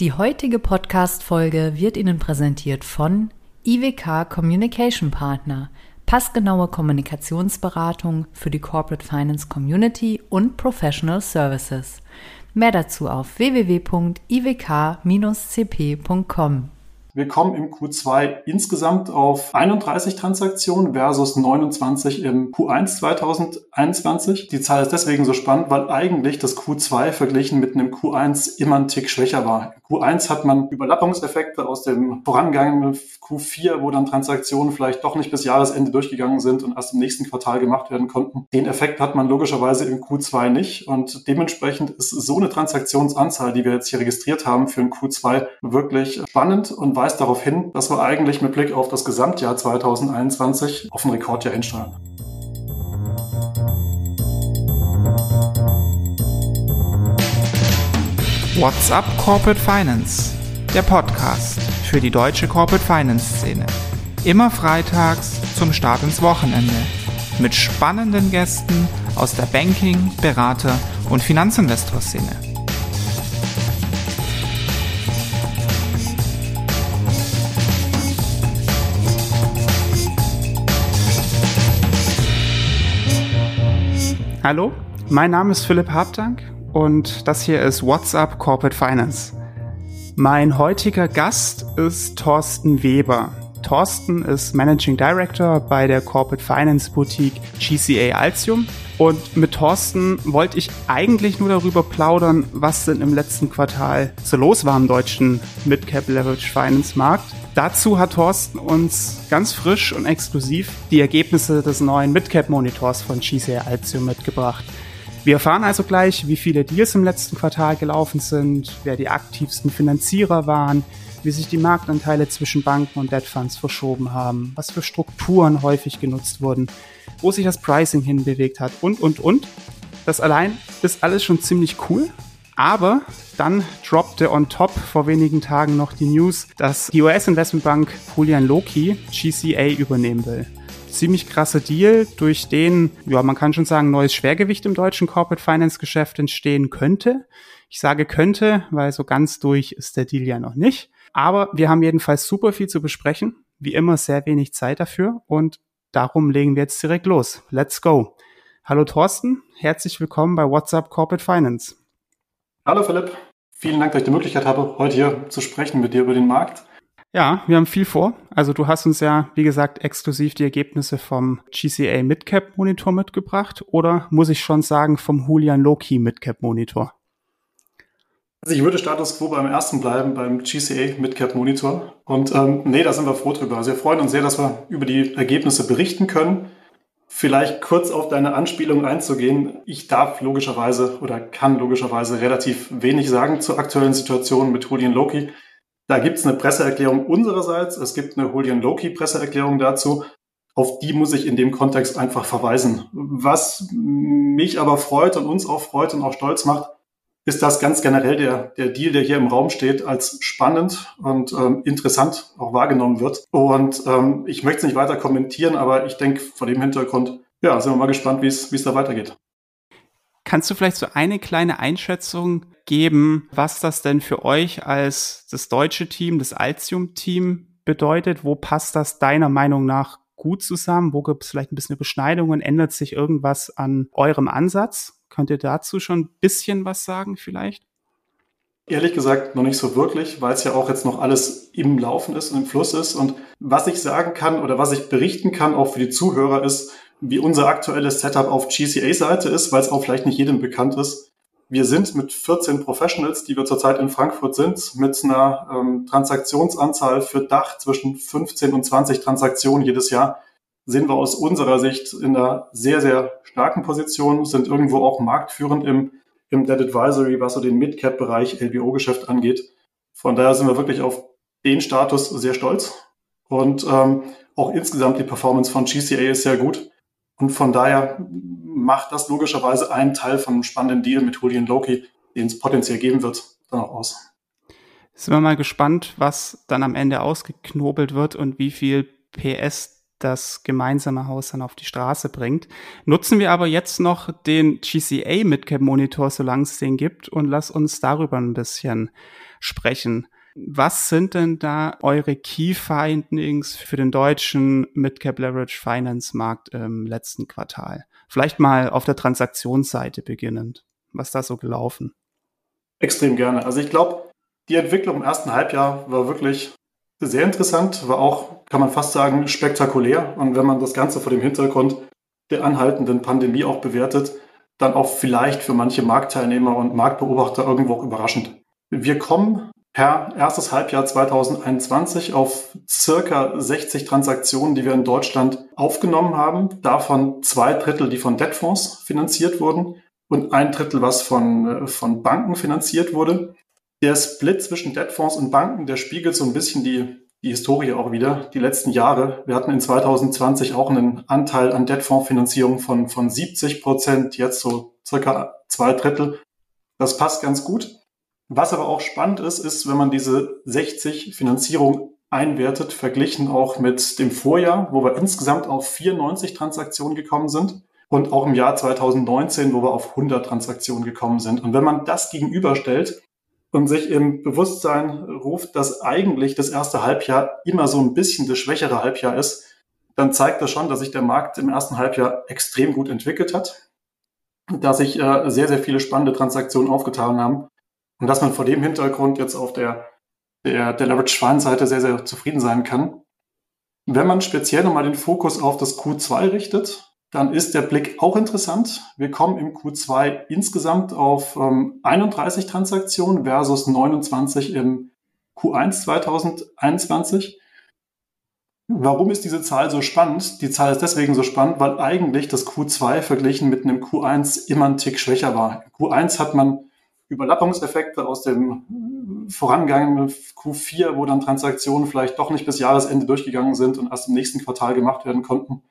Die heutige Podcast-Folge wird Ihnen präsentiert von IWK Communication Partner, passgenaue Kommunikationsberatung für die Corporate Finance Community und Professional Services. Mehr dazu auf www.iwk-cp.com. Wir kommen im Q2 insgesamt auf 31 Transaktionen versus 29 im Q1 2021. Die Zahl ist deswegen so spannend, weil eigentlich das Q2 verglichen mit einem Q1 immer ein Tick schwächer war. Im Q1 hat man Überlappungseffekte aus dem vorangegangenen Q4, wo dann Transaktionen vielleicht doch nicht bis Jahresende durchgegangen sind und erst im nächsten Quartal gemacht werden konnten. Den Effekt hat man logischerweise im Q2 nicht und dementsprechend ist so eine Transaktionsanzahl, die wir jetzt hier registriert haben für ein Q2 wirklich spannend und weist darauf hin, dass wir eigentlich mit Blick auf das Gesamtjahr 2021 auf ein Rekordjahr hinsteuern. What's up Corporate Finance? Der Podcast für die deutsche Corporate Finance Szene. Immer freitags zum Start ins Wochenende. Mit spannenden Gästen aus der Banking-, Berater- und Finanzinvestor-Szene. Hallo, mein Name ist Philipp Habdank und das hier ist WhatsApp Corporate Finance. Mein heutiger Gast ist Thorsten Weber. Thorsten ist Managing Director bei der Corporate Finance Boutique GCA Altium. Und mit Thorsten wollte ich eigentlich nur darüber plaudern, was denn im letzten Quartal so los war im deutschen Midcap Leverage Finance Markt. Dazu hat Thorsten uns ganz frisch und exklusiv die Ergebnisse des neuen Midcap Monitors von GCA Altium mitgebracht. Wir erfahren also gleich, wie viele Deals im letzten Quartal gelaufen sind, wer die aktivsten Finanzierer waren, wie sich die Marktanteile zwischen Banken und Debt Funds verschoben haben, was für Strukturen häufig genutzt wurden, wo sich das Pricing hinbewegt hat und, und, und. Das allein ist alles schon ziemlich cool, aber dann droppte on top vor wenigen Tagen noch die News, dass die US-Investmentbank Julian Loki GCA übernehmen will. Ziemlich krasser Deal, durch den, ja, man kann schon sagen, neues Schwergewicht im deutschen Corporate Finance Geschäft entstehen könnte. Ich sage könnte, weil so ganz durch ist der Deal ja noch nicht. Aber wir haben jedenfalls super viel zu besprechen. Wie immer sehr wenig Zeit dafür und darum legen wir jetzt direkt los. Let's go. Hallo Thorsten, herzlich willkommen bei WhatsApp Corporate Finance. Hallo Philipp, vielen Dank, dass ich die Möglichkeit habe, heute hier zu sprechen mit dir über den Markt. Ja, wir haben viel vor. Also du hast uns ja, wie gesagt, exklusiv die Ergebnisse vom GCA Midcap Monitor mitgebracht oder muss ich schon sagen vom Julian Loki Midcap Monitor? Also ich würde Status Quo beim ersten bleiben, beim GCA Midcap Monitor. Und ähm, nee, da sind wir froh drüber. Also wir freuen uns sehr, dass wir über die Ergebnisse berichten können. Vielleicht kurz auf deine Anspielung einzugehen. Ich darf logischerweise oder kann logischerweise relativ wenig sagen zur aktuellen Situation mit Julian Loki. Da gibt es eine Presseerklärung unsererseits. Es gibt eine Julian Loki Presseerklärung dazu. Auf die muss ich in dem Kontext einfach verweisen. Was mich aber freut und uns auch freut und auch stolz macht, ist das ganz generell der, der Deal, der hier im Raum steht, als spannend und ähm, interessant auch wahrgenommen wird. Und ähm, ich möchte es nicht weiter kommentieren, aber ich denke vor dem Hintergrund, ja, sind wir mal gespannt, wie es da weitergeht. Kannst du vielleicht so eine kleine Einschätzung geben, was das denn für euch als das deutsche Team, das Altium-Team bedeutet? Wo passt das deiner Meinung nach gut zusammen? Wo gibt es vielleicht ein bisschen Beschneidungen? Ändert sich irgendwas an eurem Ansatz? Könnt ihr dazu schon ein bisschen was sagen vielleicht? Ehrlich gesagt noch nicht so wirklich, weil es ja auch jetzt noch alles im Laufen ist und im Fluss ist. Und was ich sagen kann oder was ich berichten kann, auch für die Zuhörer, ist, wie unser aktuelles Setup auf GCA-Seite ist, weil es auch vielleicht nicht jedem bekannt ist. Wir sind mit 14 Professionals, die wir zurzeit in Frankfurt sind, mit einer ähm, Transaktionsanzahl für Dach zwischen 15 und 20 Transaktionen jedes Jahr sind wir aus unserer Sicht in einer sehr, sehr starken Position, sind irgendwo auch marktführend im, im Debt Advisory, was so den Mid-Cap-Bereich LBO-Geschäft angeht. Von daher sind wir wirklich auf den Status sehr stolz. Und ähm, auch insgesamt die Performance von GCA ist sehr gut. Und von daher macht das logischerweise einen Teil von einem spannenden Deal mit Julian Loki, den es potenziell geben wird, dann auch aus. Sind wir mal gespannt, was dann am Ende ausgeknobelt wird und wie viel PS das gemeinsame Haus dann auf die Straße bringt. Nutzen wir aber jetzt noch den GCA Midcap Monitor, solange es den gibt, und lass uns darüber ein bisschen sprechen. Was sind denn da eure Key Findings für den deutschen Midcap Leverage Finance Markt im letzten Quartal? Vielleicht mal auf der Transaktionsseite beginnend. Was ist da so gelaufen? Extrem gerne. Also ich glaube, die Entwicklung im ersten Halbjahr war wirklich sehr interessant, war auch, kann man fast sagen, spektakulär. Und wenn man das Ganze vor dem Hintergrund der anhaltenden Pandemie auch bewertet, dann auch vielleicht für manche Marktteilnehmer und Marktbeobachter irgendwo auch überraschend. Wir kommen per erstes Halbjahr 2021 auf circa 60 Transaktionen, die wir in Deutschland aufgenommen haben. Davon zwei Drittel, die von Debtfonds finanziert wurden und ein Drittel, was von, äh, von Banken finanziert wurde. Der Split zwischen Debtfonds und Banken, der spiegelt so ein bisschen die, die Historie auch wieder, die letzten Jahre. Wir hatten in 2020 auch einen Anteil an Debtfondsfinanzierung von, von 70 Prozent, jetzt so circa zwei Drittel. Das passt ganz gut. Was aber auch spannend ist, ist, wenn man diese 60 Finanzierung einwertet, verglichen auch mit dem Vorjahr, wo wir insgesamt auf 94 Transaktionen gekommen sind und auch im Jahr 2019, wo wir auf 100 Transaktionen gekommen sind. Und wenn man das gegenüberstellt und sich im Bewusstsein ruft, dass eigentlich das erste Halbjahr immer so ein bisschen das schwächere Halbjahr ist, dann zeigt das schon, dass sich der Markt im ersten Halbjahr extrem gut entwickelt hat, dass sich äh, sehr, sehr viele spannende Transaktionen aufgetan haben und dass man vor dem Hintergrund jetzt auf der, der, der Leverage-Schwein-Seite sehr, sehr zufrieden sein kann. Wenn man speziell nochmal den Fokus auf das Q2 richtet, dann ist der Blick auch interessant. Wir kommen im Q2 insgesamt auf ähm, 31 Transaktionen versus 29 im Q1 2021. Warum ist diese Zahl so spannend? Die Zahl ist deswegen so spannend, weil eigentlich das Q2 verglichen mit einem Q1 immer ein Tick schwächer war. Im Q1 hat man Überlappungseffekte aus dem vorangegangenen Q4, wo dann Transaktionen vielleicht doch nicht bis Jahresende durchgegangen sind und erst im nächsten Quartal gemacht werden konnten.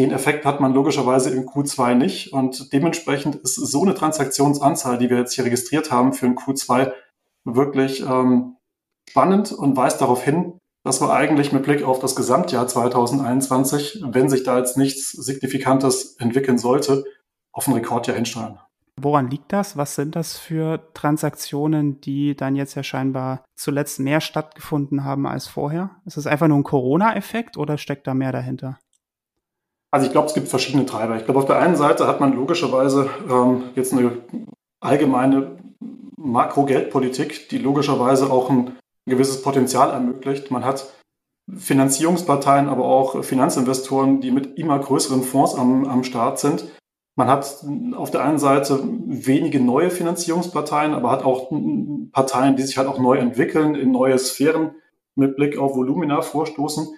Den Effekt hat man logischerweise im Q2 nicht und dementsprechend ist so eine Transaktionsanzahl, die wir jetzt hier registriert haben für ein Q2, wirklich ähm, spannend und weist darauf hin, dass wir eigentlich mit Blick auf das Gesamtjahr 2021, wenn sich da jetzt nichts Signifikantes entwickeln sollte, auf ein Rekordjahr hinsteuern. Woran liegt das? Was sind das für Transaktionen, die dann jetzt ja scheinbar zuletzt mehr stattgefunden haben als vorher? Ist es einfach nur ein Corona-Effekt oder steckt da mehr dahinter? Also ich glaube, es gibt verschiedene Treiber. Ich glaube, auf der einen Seite hat man logischerweise ähm, jetzt eine allgemeine Makrogeldpolitik, die logischerweise auch ein gewisses Potenzial ermöglicht. Man hat Finanzierungsparteien, aber auch Finanzinvestoren, die mit immer größeren Fonds am, am Start sind, man hat auf der einen Seite wenige neue Finanzierungsparteien, aber hat auch Parteien, die sich halt auch neu entwickeln, in neue Sphären mit Blick auf Volumina vorstoßen.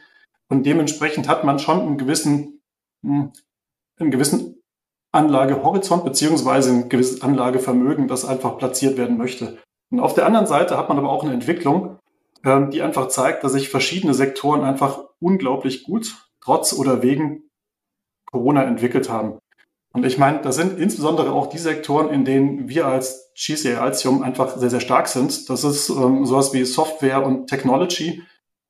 Und dementsprechend hat man schon einen gewissen, einen gewissen Anlagehorizont beziehungsweise ein gewisses Anlagevermögen, das einfach platziert werden möchte. Und auf der anderen Seite hat man aber auch eine Entwicklung, ähm, die einfach zeigt, dass sich verschiedene Sektoren einfach unglaublich gut trotz oder wegen Corona entwickelt haben. Und ich meine, das sind insbesondere auch die Sektoren, in denen wir als GCA Altium einfach sehr, sehr stark sind. Das ist ähm, sowas wie Software und Technology.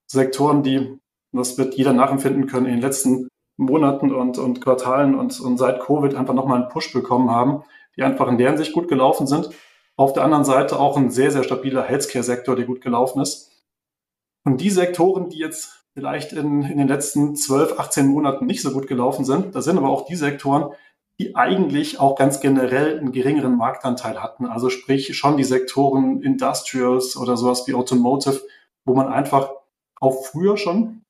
Sektoren, die, das wird jeder nachempfinden können, in den letzten Monaten und, und Quartalen und, und seit Covid einfach nochmal einen Push bekommen haben, die einfach in deren Sicht gut gelaufen sind. Auf der anderen Seite auch ein sehr, sehr stabiler Healthcare-Sektor, der gut gelaufen ist. Und die Sektoren, die jetzt vielleicht in, in den letzten 12, 18 Monaten nicht so gut gelaufen sind, das sind aber auch die Sektoren, die eigentlich auch ganz generell einen geringeren Marktanteil hatten. Also sprich schon die Sektoren Industrials oder sowas wie Automotive, wo man einfach auch früher schon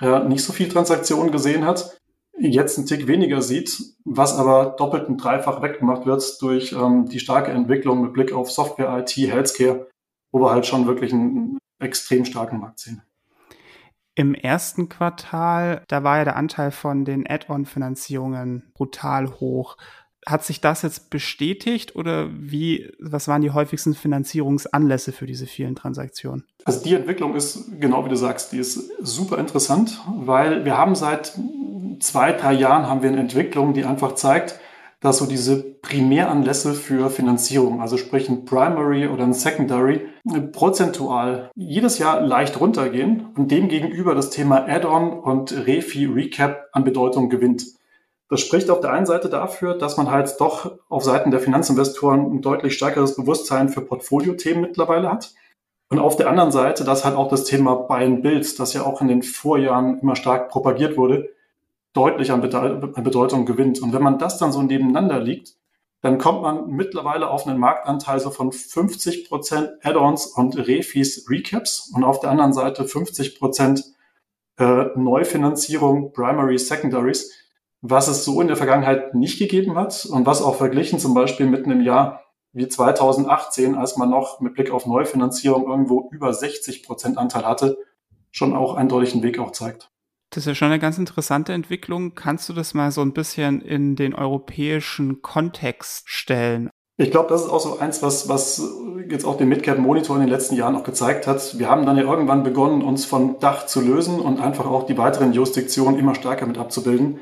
äh, nicht so viel Transaktionen gesehen hat, jetzt einen Tick weniger sieht, was aber doppelt und dreifach weggemacht wird durch ähm, die starke Entwicklung mit Blick auf Software, IT, Healthcare, wo wir halt schon wirklich einen extrem starken Markt sehen. Im ersten Quartal, da war ja der Anteil von den Add-on-Finanzierungen brutal hoch. Hat sich das jetzt bestätigt oder wie, was waren die häufigsten Finanzierungsanlässe für diese vielen Transaktionen? Also die Entwicklung ist, genau wie du sagst, die ist super interessant, weil wir haben seit zwei, drei Jahren haben wir eine Entwicklung, die einfach zeigt, dass so diese Primäranlässe für Finanzierung, also sprich ein Primary oder ein Secondary, prozentual jedes Jahr leicht runtergehen und demgegenüber das Thema Add-on und Refi Recap an Bedeutung gewinnt. Das spricht auf der einen Seite dafür, dass man halt doch auf Seiten der Finanzinvestoren ein deutlich stärkeres Bewusstsein für Portfoliothemen mittlerweile hat. Und auf der anderen Seite, dass halt auch das Thema Buy and Build, das ja auch in den Vorjahren immer stark propagiert wurde, deutlich an, Bedeutung gewinnt. Und wenn man das dann so nebeneinander liegt, dann kommt man mittlerweile auf einen Marktanteil so von 50 Prozent Add-ons und Refis Recaps und auf der anderen Seite 50 Prozent äh, Neufinanzierung Primary Secondaries, was es so in der Vergangenheit nicht gegeben hat und was auch verglichen zum Beispiel mit einem Jahr wie 2018, als man noch mit Blick auf Neufinanzierung irgendwo über 60 Prozent Anteil hatte, schon auch eindeutig einen Weg auch zeigt. Das ist ja schon eine ganz interessante Entwicklung. Kannst du das mal so ein bisschen in den europäischen Kontext stellen? Ich glaube, das ist auch so eins, was, was jetzt auch den Midcap Monitor in den letzten Jahren auch gezeigt hat. Wir haben dann ja irgendwann begonnen, uns von Dach zu lösen und einfach auch die weiteren Jurisdiktionen immer stärker mit abzubilden,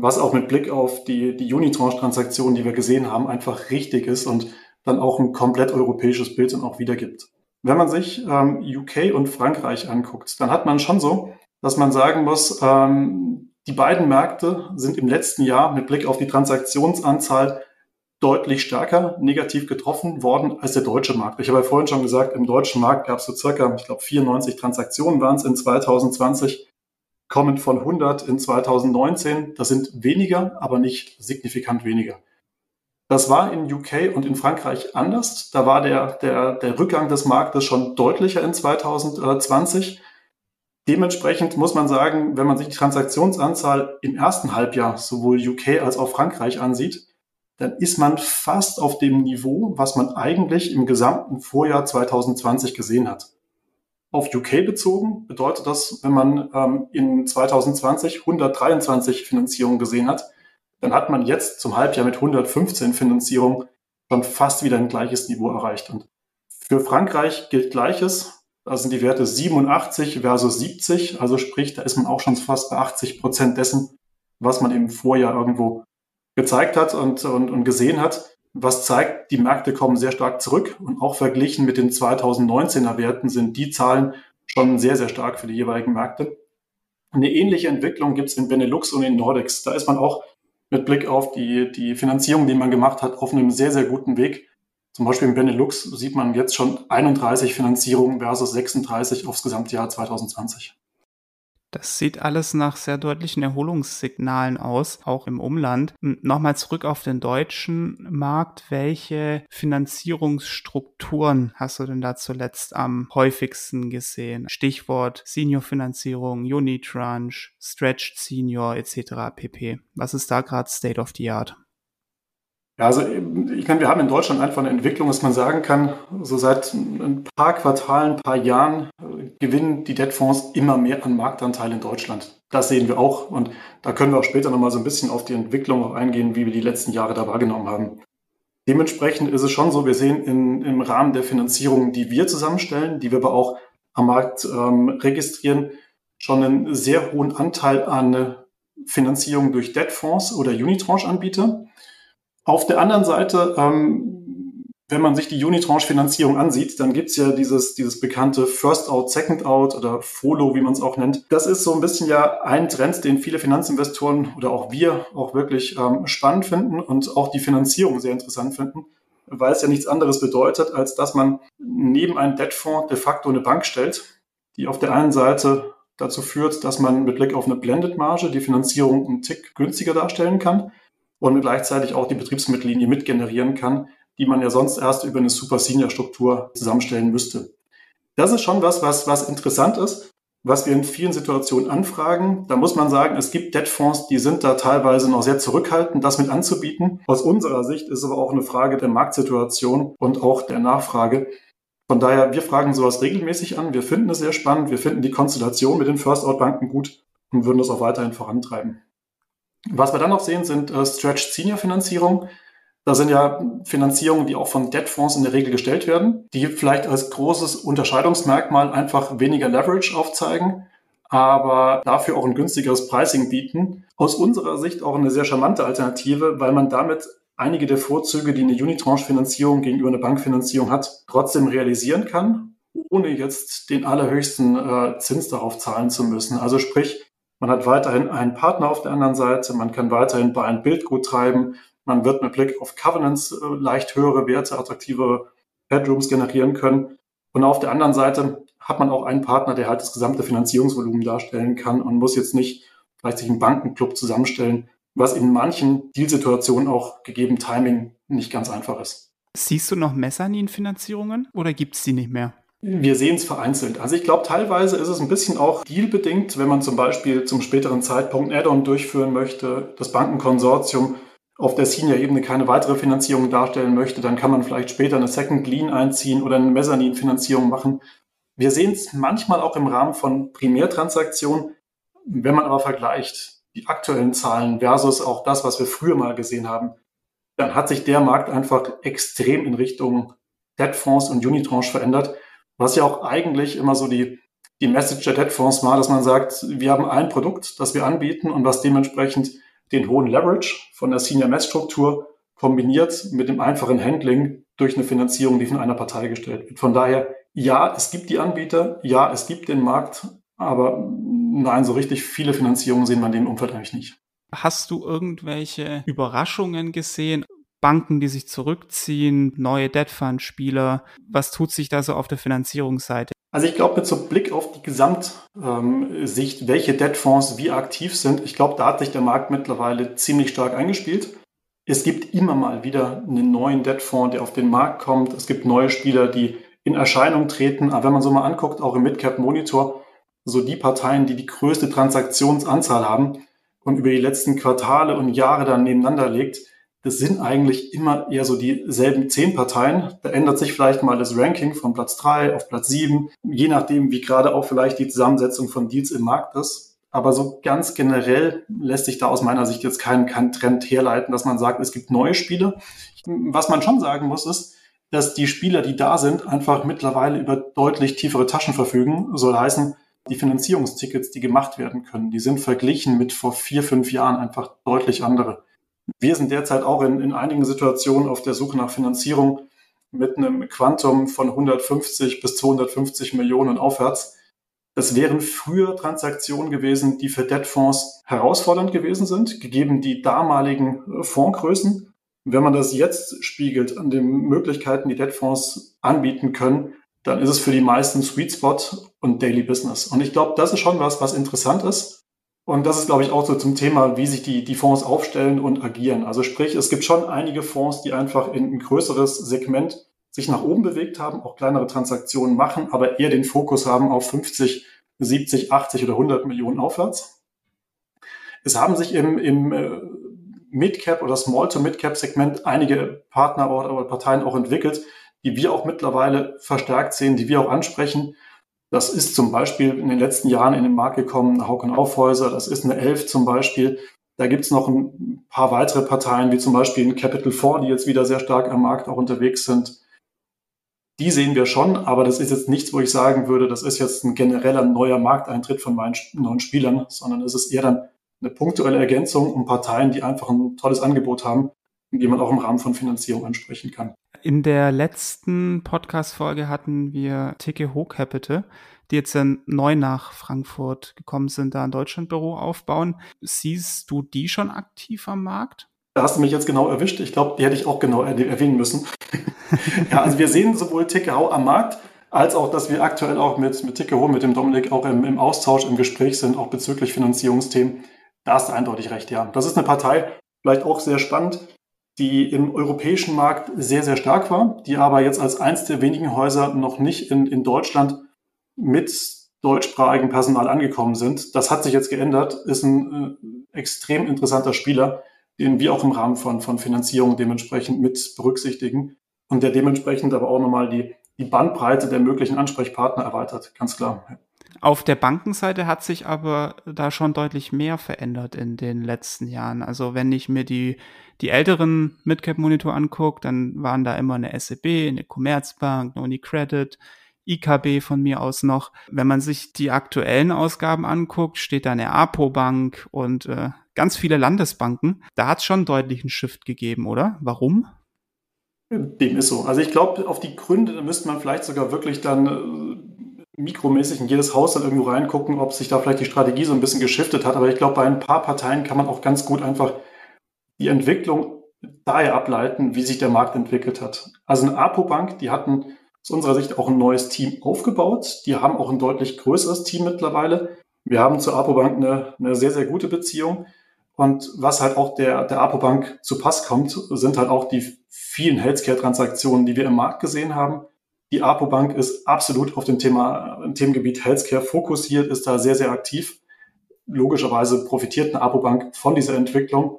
was auch mit Blick auf die, die Unitranche-Transaktionen, die wir gesehen haben, einfach richtig ist und dann auch ein komplett europäisches Bild dann auch wiedergibt. Wenn man sich ähm, UK und Frankreich anguckt, dann hat man schon so, dass man sagen muss, ähm, die beiden Märkte sind im letzten Jahr mit Blick auf die Transaktionsanzahl deutlich stärker negativ getroffen worden als der deutsche Markt. Ich habe ja vorhin schon gesagt, im deutschen Markt gab es so circa, ich glaube, 94 Transaktionen waren es in 2020, kommend von 100 in 2019. Das sind weniger, aber nicht signifikant weniger. Das war in UK und in Frankreich anders. Da war der, der, der Rückgang des Marktes schon deutlicher in 2020. Dementsprechend muss man sagen, wenn man sich die Transaktionsanzahl im ersten Halbjahr sowohl UK als auch Frankreich ansieht, dann ist man fast auf dem Niveau, was man eigentlich im gesamten Vorjahr 2020 gesehen hat. Auf UK bezogen bedeutet das, wenn man ähm, in 2020 123 Finanzierungen gesehen hat, dann hat man jetzt zum Halbjahr mit 115 Finanzierung schon fast wieder ein gleiches Niveau erreicht. Und für Frankreich gilt Gleiches. Da sind die Werte 87 versus 70. Also sprich, da ist man auch schon fast bei 80 Prozent dessen, was man im Vorjahr irgendwo gezeigt hat und, und, und gesehen hat. Was zeigt, die Märkte kommen sehr stark zurück und auch verglichen mit den 2019er Werten sind die Zahlen schon sehr, sehr stark für die jeweiligen Märkte. Eine ähnliche Entwicklung gibt es in Benelux und in Nordics. Da ist man auch mit Blick auf die, die Finanzierung, die man gemacht hat, auf einem sehr, sehr guten Weg. Zum Beispiel im Benelux sieht man jetzt schon 31 Finanzierungen versus 36 aufs Gesamtjahr 2020. Das sieht alles nach sehr deutlichen Erholungssignalen aus, auch im Umland. Nochmal zurück auf den deutschen Markt. Welche Finanzierungsstrukturen hast du denn da zuletzt am häufigsten gesehen? Stichwort Senior-Finanzierung, Unitranche, Stretched Senior etc. pp. Was ist da gerade State of the Art? Ja, also ich meine, wir haben in Deutschland einfach eine Entwicklung, dass man sagen kann, so seit ein paar Quartalen, ein paar Jahren äh, gewinnen die Debtfonds immer mehr an Marktanteil in Deutschland. Das sehen wir auch und da können wir auch später nochmal so ein bisschen auf die Entwicklung eingehen, wie wir die letzten Jahre da wahrgenommen haben. Dementsprechend ist es schon so, wir sehen in, im Rahmen der Finanzierung, die wir zusammenstellen, die wir aber auch am Markt ähm, registrieren, schon einen sehr hohen Anteil an Finanzierung durch Debtfonds oder Unitranche-Anbieter. Auf der anderen Seite, ähm, wenn man sich die Unitranche-Finanzierung ansieht, dann gibt's ja dieses, dieses bekannte First Out, Second Out oder FOLO, wie man es auch nennt. Das ist so ein bisschen ja ein Trend, den viele Finanzinvestoren oder auch wir auch wirklich ähm, spannend finden und auch die Finanzierung sehr interessant finden, weil es ja nichts anderes bedeutet, als dass man neben einem Debtfonds de facto eine Bank stellt, die auf der einen Seite dazu führt, dass man mit Blick auf eine Blended-Marge die Finanzierung einen Tick günstiger darstellen kann und gleichzeitig auch die Betriebsmittellinie mitgenerieren kann, die man ja sonst erst über eine Super Senior Struktur zusammenstellen müsste. Das ist schon was, was, was interessant ist, was wir in vielen Situationen anfragen. Da muss man sagen, es gibt Debtfonds, die sind da teilweise noch sehr zurückhaltend, das mit anzubieten. Aus unserer Sicht ist aber auch eine Frage der Marktsituation und auch der Nachfrage. Von daher, wir fragen sowas regelmäßig an. Wir finden es sehr spannend. Wir finden die Konstellation mit den First-Out-Banken gut und würden das auch weiterhin vorantreiben. Was wir dann noch sehen, sind äh, Stretched Senior Finanzierung. Da sind ja Finanzierungen, die auch von Debtfonds in der Regel gestellt werden, die vielleicht als großes Unterscheidungsmerkmal einfach weniger Leverage aufzeigen, aber dafür auch ein günstigeres Pricing bieten. Aus unserer Sicht auch eine sehr charmante Alternative, weil man damit einige der Vorzüge, die eine Unitranche-Finanzierung gegenüber einer Bankfinanzierung hat, trotzdem realisieren kann, ohne jetzt den allerhöchsten äh, Zins darauf zahlen zu müssen. Also sprich, Man hat weiterhin einen Partner auf der anderen Seite, man kann weiterhin bei ein Bildgut treiben, man wird mit Blick auf Covenants äh, leicht höhere Werte, attraktivere Headrooms generieren können. Und auf der anderen Seite hat man auch einen Partner, der halt das gesamte Finanzierungsvolumen darstellen kann und muss jetzt nicht vielleicht sich einen Bankenclub zusammenstellen, was in manchen Dealsituationen auch gegeben Timing nicht ganz einfach ist. Siehst du noch Mezzanin-Finanzierungen oder gibt es die nicht mehr? Wir sehen es vereinzelt. Also ich glaube, teilweise ist es ein bisschen auch dealbedingt, wenn man zum Beispiel zum späteren Zeitpunkt ein Add-on durchführen möchte, das Bankenkonsortium auf der Senior-Ebene keine weitere Finanzierung darstellen möchte, dann kann man vielleicht später eine Second Lien einziehen oder eine Mezzanin-Finanzierung machen. Wir sehen es manchmal auch im Rahmen von Primärtransaktionen. Wenn man aber vergleicht die aktuellen Zahlen versus auch das, was wir früher mal gesehen haben, dann hat sich der Markt einfach extrem in Richtung Debtfonds und Unitranche verändert, was ja auch eigentlich immer so die, die Message der Debtfonds war, dass man sagt, wir haben ein Produkt, das wir anbieten und was dementsprechend den hohen Leverage von der Senior Messstruktur kombiniert mit dem einfachen Handling durch eine Finanzierung, die von einer Partei gestellt wird. Von daher, ja, es gibt die Anbieter, ja, es gibt den Markt, aber nein, so richtig viele Finanzierungen sehen wir in dem Umfeld eigentlich nicht. Hast du irgendwelche Überraschungen gesehen? Banken, die sich zurückziehen, neue Debt Fund Spieler. Was tut sich da so auf der Finanzierungsseite? Also ich glaube, mit so Blick auf die Gesamtsicht, ähm, welche Debtfonds wie aktiv sind, ich glaube, da hat sich der Markt mittlerweile ziemlich stark eingespielt. Es gibt immer mal wieder einen neuen Debtfonds, der auf den Markt kommt. Es gibt neue Spieler, die in Erscheinung treten. Aber wenn man so mal anguckt, auch im Midcap Monitor, so die Parteien, die die größte Transaktionsanzahl haben und über die letzten Quartale und Jahre dann nebeneinander legt, das sind eigentlich immer eher so dieselben zehn Parteien. Da ändert sich vielleicht mal das Ranking von Platz drei auf Platz sieben, je nachdem, wie gerade auch vielleicht die Zusammensetzung von Deals im Markt ist. Aber so ganz generell lässt sich da aus meiner Sicht jetzt kein, kein Trend herleiten, dass man sagt, es gibt neue Spiele. Was man schon sagen muss, ist, dass die Spieler, die da sind, einfach mittlerweile über deutlich tiefere Taschen verfügen. Soll heißen, die Finanzierungstickets, die gemacht werden können, die sind verglichen mit vor vier, fünf Jahren einfach deutlich andere. Wir sind derzeit auch in, in einigen Situationen auf der Suche nach Finanzierung mit einem Quantum von 150 bis 250 Millionen aufwärts. Das wären früher Transaktionen gewesen, die für Debtfonds herausfordernd gewesen sind, gegeben die damaligen Fondsgrößen. Wenn man das jetzt spiegelt an den Möglichkeiten, die Debtfonds anbieten können, dann ist es für die meisten Sweet Spot und Daily Business. Und ich glaube, das ist schon was, was interessant ist. Und das ist, glaube ich, auch so zum Thema, wie sich die, die Fonds aufstellen und agieren. Also sprich, es gibt schon einige Fonds, die einfach in ein größeres Segment sich nach oben bewegt haben, auch kleinere Transaktionen machen, aber eher den Fokus haben auf 50, 70, 80 oder 100 Millionen aufwärts. Es haben sich im, im äh, Mid-Cap oder Small-to-Mid-Cap-Segment einige Partner oder Parteien auch entwickelt, die wir auch mittlerweile verstärkt sehen, die wir auch ansprechen. Das ist zum Beispiel in den letzten Jahren in den Markt gekommen, Hauk und Aufhäuser, das ist eine Elf zum Beispiel. Da gibt's noch ein paar weitere Parteien, wie zum Beispiel ein Capital 4, die jetzt wieder sehr stark am Markt auch unterwegs sind. Die sehen wir schon, aber das ist jetzt nichts, wo ich sagen würde, das ist jetzt ein genereller neuer Markteintritt von meinen neuen Spielern, sondern es ist eher dann eine punktuelle Ergänzung um Parteien, die einfach ein tolles Angebot haben, die man auch im Rahmen von Finanzierung ansprechen kann. In der letzten Podcast-Folge hatten wir Tike Ho Capital, die jetzt neu nach Frankfurt gekommen sind, da ein Deutschlandbüro aufbauen. Siehst du die schon aktiv am Markt? Da hast du mich jetzt genau erwischt. Ich glaube, die hätte ich auch genau erwähnen müssen. ja, also wir sehen sowohl Ho am Markt, als auch, dass wir aktuell auch mit, mit Ho, mit dem Dominik auch im, im Austausch, im Gespräch sind, auch bezüglich Finanzierungsthemen. Da hast du eindeutig recht, ja. Das ist eine Partei, vielleicht auch sehr spannend, die im europäischen Markt sehr, sehr stark war, die aber jetzt als eins der wenigen Häuser noch nicht in, in Deutschland mit deutschsprachigem Personal angekommen sind. Das hat sich jetzt geändert, ist ein äh, extrem interessanter Spieler, den wir auch im Rahmen von, von Finanzierung dementsprechend mit berücksichtigen und der dementsprechend aber auch nochmal die, die Bandbreite der möglichen Ansprechpartner erweitert, ganz klar. Auf der Bankenseite hat sich aber da schon deutlich mehr verändert in den letzten Jahren. Also wenn ich mir die, die älteren Midcap-Monitor angucke, dann waren da immer eine SEB, eine Commerzbank, eine Unicredit, IKB von mir aus noch. Wenn man sich die aktuellen Ausgaben anguckt, steht da eine APO-Bank und äh, ganz viele Landesbanken. Da hat es schon deutlich einen Shift gegeben, oder? Warum? Dem ist so. Also ich glaube, auf die Gründe müsste man vielleicht sogar wirklich dann äh, mikromäßig in jedes Haus dann irgendwo reingucken, ob sich da vielleicht die Strategie so ein bisschen geschiftet hat. Aber ich glaube, bei ein paar Parteien kann man auch ganz gut einfach die Entwicklung daher ableiten, wie sich der Markt entwickelt hat. Also eine Apo-Bank, die hatten aus unserer Sicht auch ein neues Team aufgebaut. Die haben auch ein deutlich größeres Team mittlerweile. Wir haben zur Apo-Bank eine, eine sehr, sehr gute Beziehung. Und was halt auch der, der Apo-Bank zu Pass kommt, sind halt auch die vielen Healthcare-Transaktionen, die wir im Markt gesehen haben. Die Apo-Bank ist absolut auf dem Thema, im Themengebiet Healthcare fokussiert, ist da sehr, sehr aktiv. Logischerweise profitiert eine Apo-Bank von dieser Entwicklung.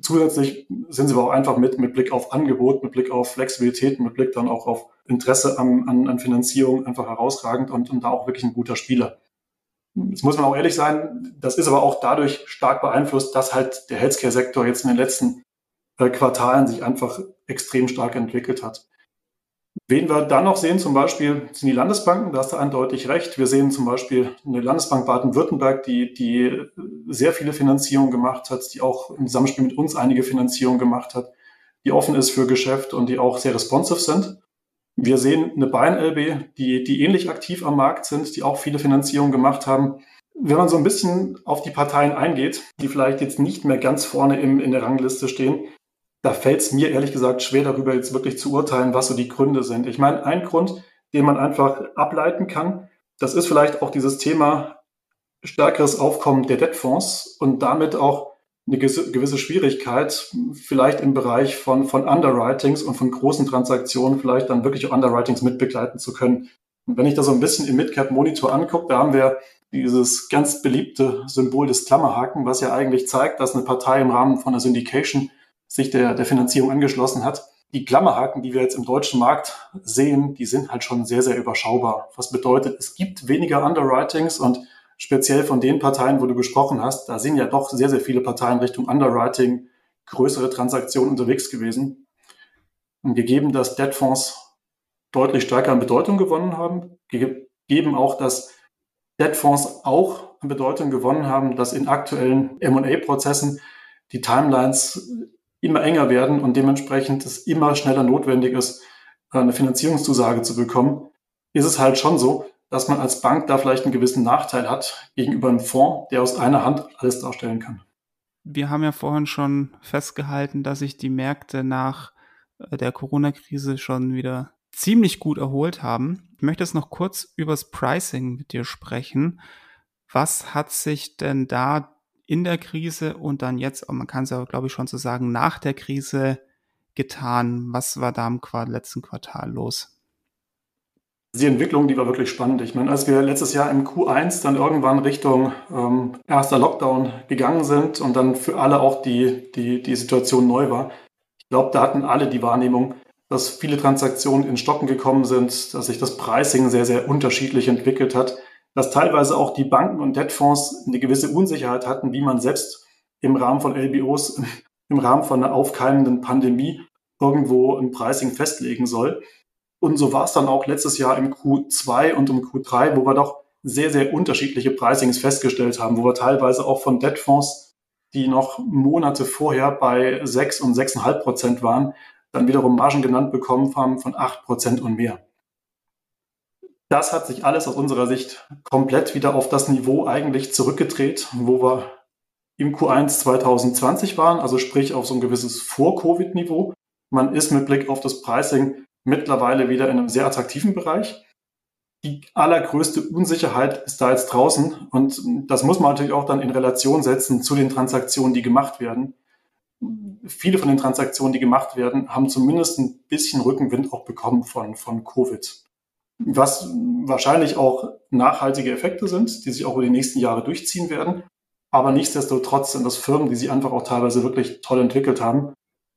Zusätzlich sind sie aber auch einfach mit, mit Blick auf Angebot, mit Blick auf Flexibilität, mit Blick dann auch auf Interesse an, an, an Finanzierung einfach herausragend und, und da auch wirklich ein guter Spieler. Jetzt muss man auch ehrlich sein, das ist aber auch dadurch stark beeinflusst, dass halt der Healthcare-Sektor jetzt in den letzten äh, Quartalen sich einfach extrem stark entwickelt hat. Wen wir dann noch sehen, zum Beispiel, sind die Landesbanken, da hast du eindeutig recht. Wir sehen zum Beispiel eine Landesbank Baden-Württemberg, die, die sehr viele Finanzierungen gemacht hat, die auch im Zusammenspiel mit uns einige Finanzierungen gemacht hat, die offen ist für Geschäft und die auch sehr responsive sind. Wir sehen eine Bayern-LB, die, die ähnlich aktiv am Markt sind, die auch viele Finanzierungen gemacht haben. Wenn man so ein bisschen auf die Parteien eingeht, die vielleicht jetzt nicht mehr ganz vorne im, in der Rangliste stehen, da fällt es mir ehrlich gesagt schwer darüber jetzt wirklich zu urteilen, was so die Gründe sind. Ich meine, ein Grund, den man einfach ableiten kann, das ist vielleicht auch dieses Thema stärkeres Aufkommen der Debtfonds und damit auch eine gewisse Schwierigkeit, vielleicht im Bereich von, von Underwritings und von großen Transaktionen vielleicht dann wirklich auch Underwritings mitbegleiten zu können. Und wenn ich das so ein bisschen im Midcap Monitor angucke, da haben wir dieses ganz beliebte Symbol des Klammerhaken, was ja eigentlich zeigt, dass eine Partei im Rahmen von einer Syndication sich der, der Finanzierung angeschlossen hat. Die Klammerhaken, die wir jetzt im deutschen Markt sehen, die sind halt schon sehr, sehr überschaubar. Was bedeutet, es gibt weniger Underwritings und speziell von den Parteien, wo du gesprochen hast, da sind ja doch sehr, sehr viele Parteien Richtung Underwriting, größere Transaktionen unterwegs gewesen. Und gegeben, dass Debtfonds deutlich stärker an Bedeutung gewonnen haben, gegeben auch, dass Debtfonds auch an Bedeutung gewonnen haben, dass in aktuellen M&A-Prozessen die Timelines immer enger werden und dementsprechend es immer schneller notwendig ist, eine Finanzierungszusage zu bekommen, ist es halt schon so, dass man als Bank da vielleicht einen gewissen Nachteil hat gegenüber einem Fonds, der aus einer Hand alles darstellen kann. Wir haben ja vorhin schon festgehalten, dass sich die Märkte nach äh, der Corona-Krise schon wieder ziemlich gut erholt haben. Ich möchte jetzt noch kurz übers Pricing mit dir sprechen. Was hat sich denn da in der Krise und dann jetzt, man kann es ja, glaube ich, schon so sagen, nach der Krise getan? Was war da im letzten Quartal los? Die Entwicklung, die war wirklich spannend. Ich meine, als wir letztes Jahr im Q1 dann irgendwann Richtung ähm, erster Lockdown gegangen sind und dann für alle auch die, die, die Situation neu war, ich glaube, da hatten alle die Wahrnehmung, dass viele Transaktionen in Stocken gekommen sind, dass sich das Pricing sehr, sehr unterschiedlich entwickelt hat dass teilweise auch die Banken und Debtfonds eine gewisse Unsicherheit hatten, wie man selbst im Rahmen von LBOs, im Rahmen von einer aufkeimenden Pandemie irgendwo ein Pricing festlegen soll. Und so war es dann auch letztes Jahr im Q2 und im Q3, wo wir doch sehr, sehr unterschiedliche Pricings festgestellt haben, wo wir teilweise auch von Debtfonds, die noch Monate vorher bei 6 und 6,5 Prozent waren, dann wiederum Margen genannt bekommen haben von 8 Prozent und mehr. Das hat sich alles aus unserer Sicht komplett wieder auf das Niveau eigentlich zurückgedreht, wo wir im Q1 2020 waren, also sprich auf so ein gewisses Vor-Covid-Niveau. Man ist mit Blick auf das Pricing mittlerweile wieder in einem sehr attraktiven Bereich. Die allergrößte Unsicherheit ist da jetzt draußen und das muss man natürlich auch dann in Relation setzen zu den Transaktionen, die gemacht werden. Viele von den Transaktionen, die gemacht werden, haben zumindest ein bisschen Rückenwind auch bekommen von, von Covid was wahrscheinlich auch nachhaltige Effekte sind, die sich auch über die nächsten Jahre durchziehen werden. Aber nichtsdestotrotz sind das Firmen, die sich einfach auch teilweise wirklich toll entwickelt haben.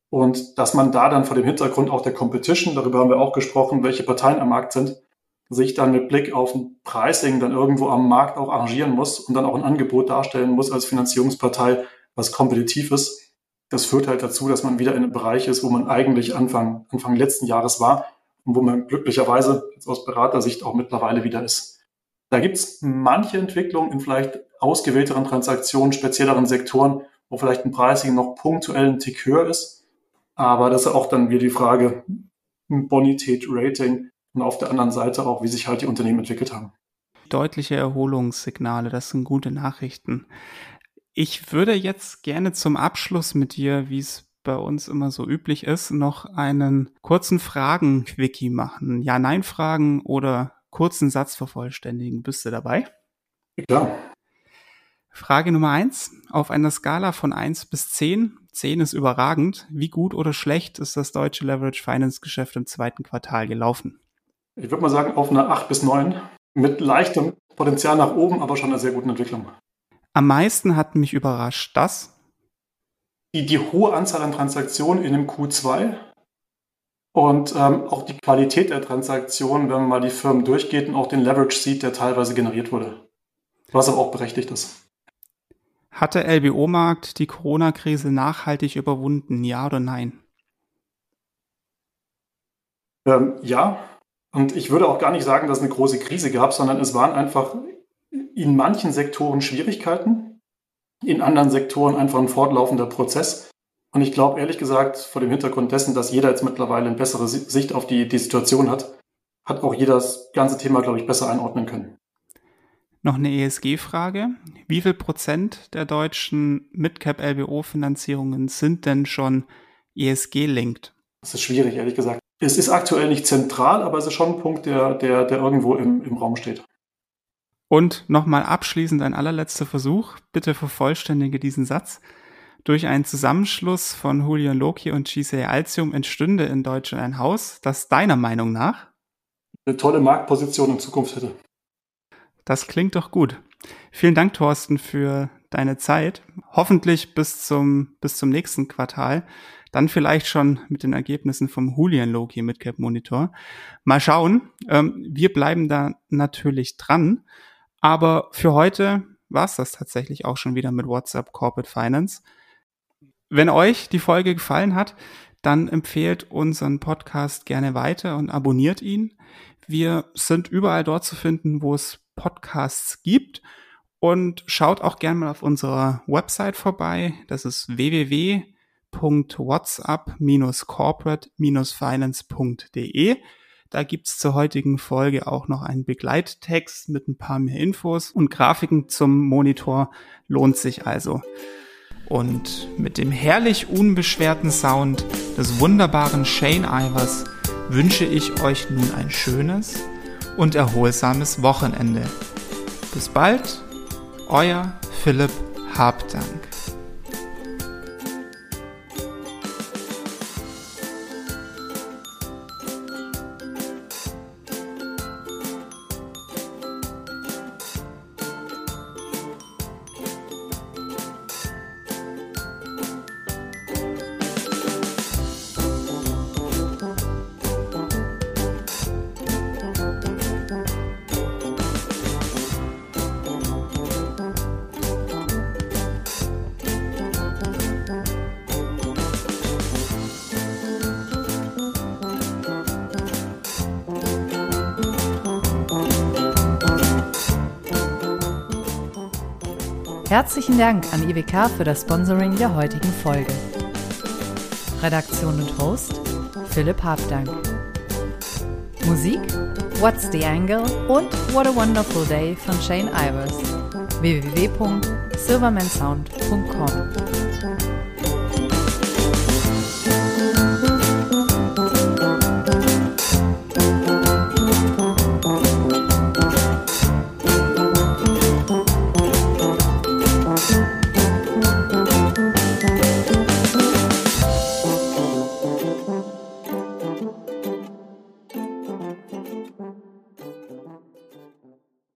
Und dass man da dann vor dem Hintergrund auch der Competition, darüber haben wir auch gesprochen, welche Parteien am Markt sind, sich dann mit Blick auf ein Pricing dann irgendwo am Markt auch arrangieren muss und dann auch ein Angebot darstellen muss als Finanzierungspartei, was kompetitiv ist. Das führt halt dazu, dass man wieder in einem Bereich ist, wo man eigentlich Anfang, Anfang letzten Jahres war wo man glücklicherweise jetzt aus Beratersicht auch mittlerweile wieder ist. Da gibt es manche Entwicklungen in vielleicht ausgewählteren Transaktionen, spezielleren Sektoren, wo vielleicht ein Pricing noch punktuell ein Tick höher ist. Aber das ist auch dann wieder die Frage Bonität, Rating und auf der anderen Seite auch, wie sich halt die Unternehmen entwickelt haben. deutliche Erholungssignale. Das sind gute Nachrichten. Ich würde jetzt gerne zum Abschluss mit dir, wie es bei uns immer so üblich ist, noch einen kurzen Fragen-Quickie machen. Ja-Nein-Fragen oder kurzen Satz vervollständigen. Bist du dabei? Klar. Frage Nummer eins. Auf einer Skala von eins bis zehn, zehn ist überragend, wie gut oder schlecht ist das deutsche Leverage Finance Geschäft im zweiten Quartal gelaufen? Ich würde mal sagen, auf einer acht bis neun mit leichtem Potenzial nach oben, aber schon einer sehr guten Entwicklung. Am meisten hat mich überrascht, dass die, die hohe Anzahl an Transaktionen in dem Q2 und ähm, auch die Qualität der Transaktionen, wenn man mal die Firmen durchgeht und auch den Leverage sieht, der teilweise generiert wurde. Was aber auch berechtigt ist. Hat der LBO-Markt die Corona-Krise nachhaltig überwunden, ja oder nein? Ähm, ja, und ich würde auch gar nicht sagen, dass es eine große Krise gab, sondern es waren einfach in manchen Sektoren Schwierigkeiten, in anderen Sektoren einfach ein fortlaufender Prozess. Und ich glaube ehrlich gesagt, vor dem Hintergrund dessen, dass jeder jetzt mittlerweile eine bessere Sicht auf die, die Situation hat, hat auch jeder das ganze Thema, glaube ich, besser einordnen können. Noch eine ESG-Frage. Wie viel Prozent der deutschen Midcap-LBO-Finanzierungen sind denn schon ESG-linked? Das ist schwierig, ehrlich gesagt. Es ist aktuell nicht zentral, aber es ist schon ein Punkt, der, der, der irgendwo im, im Raum steht. Und nochmal abschließend ein allerletzter Versuch. Bitte vervollständige diesen Satz. Durch einen Zusammenschluss von Julian Loki und Gisei Altium entstünde in Deutschland ein Haus, das deiner Meinung nach eine tolle Marktposition in Zukunft hätte. Das klingt doch gut. Vielen Dank, Thorsten, für deine Zeit. Hoffentlich bis zum, bis zum nächsten Quartal. Dann vielleicht schon mit den Ergebnissen vom Julian Loki Midcap Monitor. Mal schauen. Ähm, wir bleiben da natürlich dran. Aber für heute war es das tatsächlich auch schon wieder mit WhatsApp Corporate Finance. Wenn euch die Folge gefallen hat, dann empfehlt unseren Podcast gerne weiter und abonniert ihn. Wir sind überall dort zu finden, wo es Podcasts gibt. Und schaut auch gerne mal auf unserer Website vorbei. Das ist www.whatsapp-corporate-finance.de. Da gibt's zur heutigen Folge auch noch einen Begleittext mit ein paar mehr Infos und Grafiken zum Monitor. Lohnt sich also. Und mit dem herrlich unbeschwerten Sound des wunderbaren Shane Ivers wünsche ich euch nun ein schönes und erholsames Wochenende. Bis bald, euer Philipp Habdank. Herzlichen Dank an IWK für das Sponsoring der heutigen Folge. Redaktion und Host Philipp Habdank. Musik What's the Angle und What a Wonderful Day von Shane Ivers. www.silvermansound.com